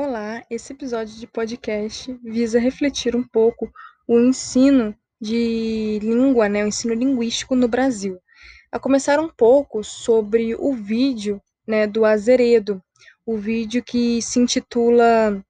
Olá, esse episódio de podcast visa refletir um pouco o ensino de língua, né, o ensino linguístico no Brasil. A começar um pouco sobre o vídeo, né, do Azeredo, o vídeo que se intitula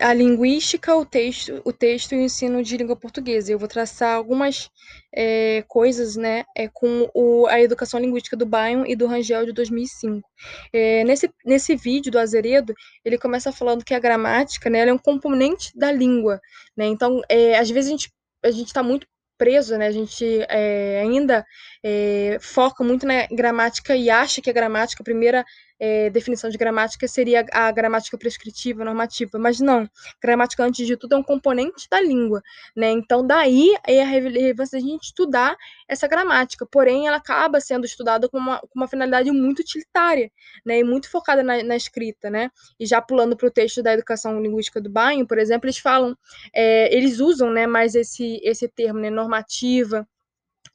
a linguística, o texto, o texto e o ensino de língua portuguesa. Eu vou traçar algumas é, coisas, né, é, com o, a educação linguística do Bion e do Rangel de 2005. É, nesse, nesse vídeo do Azeredo, ele começa falando que a gramática, né, é um componente da língua, né, então, é, às vezes a gente a gente está muito preso, né? A gente é, ainda é, foca muito na gramática e acha que a gramática, a primeira é, definição de gramática seria a gramática prescritiva, normativa, mas não. Gramática, antes de tudo, é um componente da língua, né? Então, daí é a relevância da gente estudar essa gramática, porém, ela acaba sendo estudada com uma, com uma finalidade muito utilitária, né? E muito focada na, na escrita, né? E já pulando para o texto da educação linguística do Bain, por exemplo, eles falam, é, eles usam, né, mais esse, esse termo, né, normativa,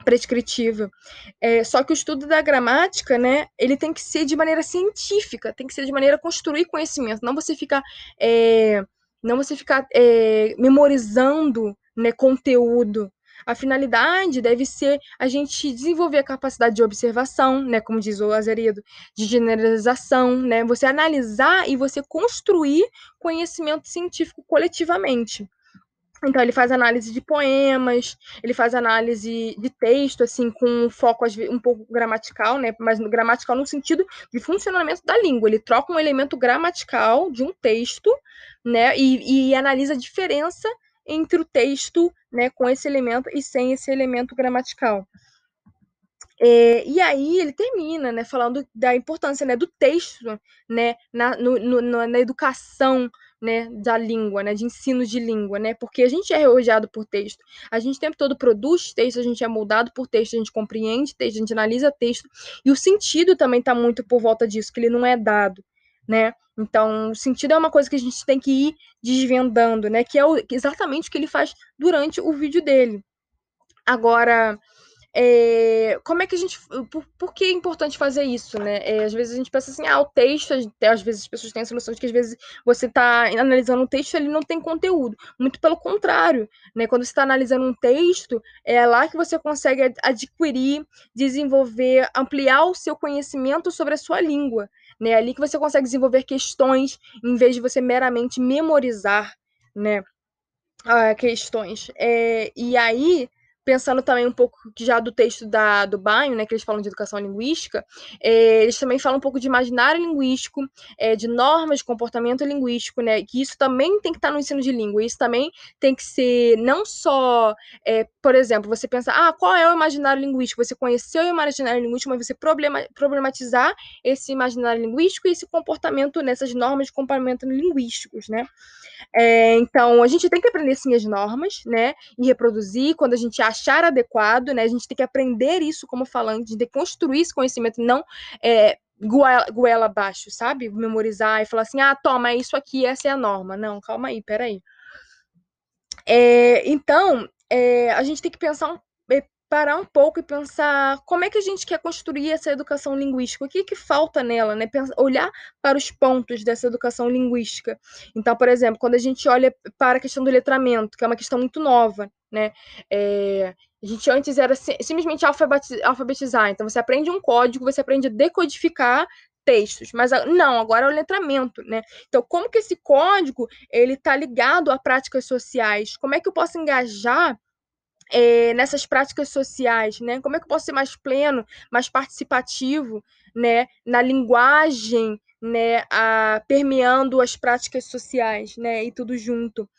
prescritiva. É, só que o estudo da gramática, né, ele tem que ser de maneira científica, tem que ser de maneira a construir conhecimento, não você ficar, é, não você ficar é, memorizando, né, conteúdo. A finalidade deve ser a gente desenvolver a capacidade de observação, né, como diz o Azeredo, de generalização, né, você analisar e você construir conhecimento científico coletivamente. Então, ele faz análise de poemas, ele faz análise de texto, assim, com um foco um pouco gramatical, né? Mas gramatical no sentido de funcionamento da língua. Ele troca um elemento gramatical de um texto, né? E, e analisa a diferença entre o texto, né, com esse elemento e sem esse elemento gramatical. É, e aí ele termina, né, falando da importância, né, do texto, né, na, no, no, na educação, né, da língua, né, de ensino de língua, né, porque a gente é rodeado por texto, a gente o tempo todo produz texto, a gente é moldado por texto, a gente compreende texto, a gente analisa texto, e o sentido também está muito por volta disso, que ele não é dado, né, então o sentido é uma coisa que a gente tem que ir desvendando, né, que é o, exatamente o que ele faz durante o vídeo dele. Agora, é, como é que a gente. Por, por, que é importante fazer isso, né? É, às vezes a gente pensa assim, ah, o texto, às vezes as pessoas têm a solução de que às vezes você está analisando um texto ele não tem conteúdo. Muito pelo contrário, né? Quando você está analisando um texto, é lá que você consegue adquirir, desenvolver, ampliar o seu conhecimento sobre a sua língua. Né? É ali que você consegue desenvolver questões, em vez de você meramente memorizar, né? Ah, questões. É, e aí pensando também um pouco já do texto da, do Banho, né, que eles falam de educação linguística, é, eles também falam um pouco de imaginário linguístico, é, de normas de comportamento linguístico, né, que isso também tem que estar no ensino de língua, isso também tem que ser não só, é, por exemplo, você pensar, ah, qual é o imaginário linguístico? Você conheceu o imaginário linguístico, mas você problema, problematizar esse imaginário linguístico e esse comportamento nessas normas de comportamento linguísticos, né. Então, a gente tem que aprender sim as normas, né, e reproduzir quando a gente acha achar adequado, né? A gente tem que aprender isso como falante, de construir esse conhecimento, não é, goela, goela abaixo, sabe? Memorizar e falar assim, ah, toma, é isso aqui, essa é a norma. Não, calma aí, peraí. É, então, é, a gente tem que pensar é, parar um pouco e pensar como é que a gente quer construir essa educação linguística, o que, que falta nela, né? Pensar, olhar para os pontos dessa educação linguística. Então, por exemplo, quando a gente olha para a questão do letramento, que é uma questão muito nova, né? É, a gente antes era simplesmente alfabetizar, então você aprende um código, você aprende a decodificar textos, mas não, agora é o letramento, né? Então, como que esse código ele está ligado a práticas sociais? Como é que eu posso engajar é, nessas práticas sociais, né? Como é que eu posso ser mais pleno, mais participativo, né? Na linguagem, né? A, permeando as práticas sociais, né? E tudo junto.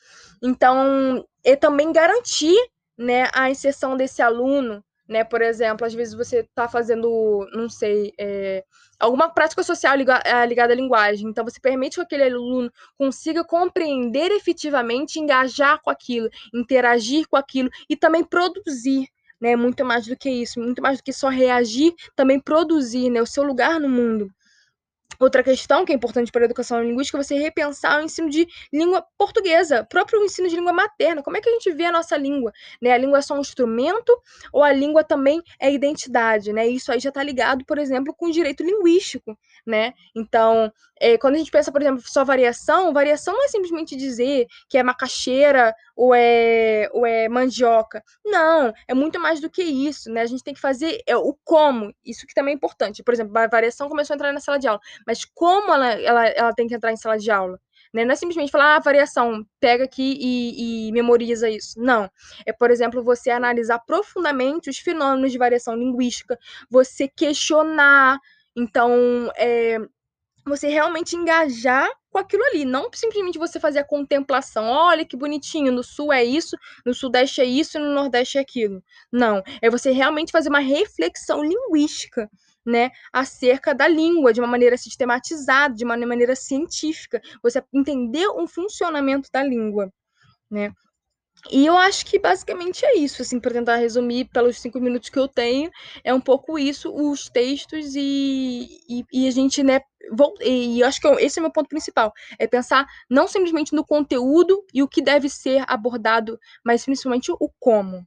Então, e também garantir, né? A inserção desse aluno né? Por exemplo, às vezes você está fazendo, não sei, é, alguma prática social é, ligada à linguagem. Então, você permite que aquele aluno consiga compreender efetivamente, engajar com aquilo, interagir com aquilo e também produzir. Né, muito mais do que isso, muito mais do que só reagir, também produzir né, o seu lugar no mundo. Outra questão que é importante para a educação linguística é você repensar o ensino de língua portuguesa, próprio ensino de língua materna. Como é que a gente vê a nossa língua? Né? A língua é só um instrumento ou a língua também é identidade? Né? Isso aí já está ligado, por exemplo, com o direito linguístico. Né? Então, é, quando a gente pensa, por exemplo, só variação, variação não é simplesmente dizer que é macaxeira ou é, ou é mandioca. Não, é muito mais do que isso, né? A gente tem que fazer é, o como, isso que também é importante. Por exemplo, a variação começou a entrar na sala de aula, mas como ela, ela, ela tem que entrar em sala de aula? Né? Não é simplesmente falar, ah, variação, pega aqui e, e memoriza isso. Não. É, por exemplo, você analisar profundamente os fenômenos de variação linguística, você questionar. Então, é, você realmente engajar com aquilo ali, não simplesmente você fazer a contemplação. Olha que bonitinho, no sul é isso, no sudeste é isso no nordeste é aquilo. Não, é você realmente fazer uma reflexão linguística, né, acerca da língua de uma maneira sistematizada, de uma maneira científica, você entender um funcionamento da língua, né? E eu acho que basicamente é isso, assim, para tentar resumir pelos cinco minutos que eu tenho, é um pouco isso, os textos e, e, e a gente, né, vou, e eu acho que esse é o meu ponto principal, é pensar não simplesmente no conteúdo e o que deve ser abordado, mas principalmente o como.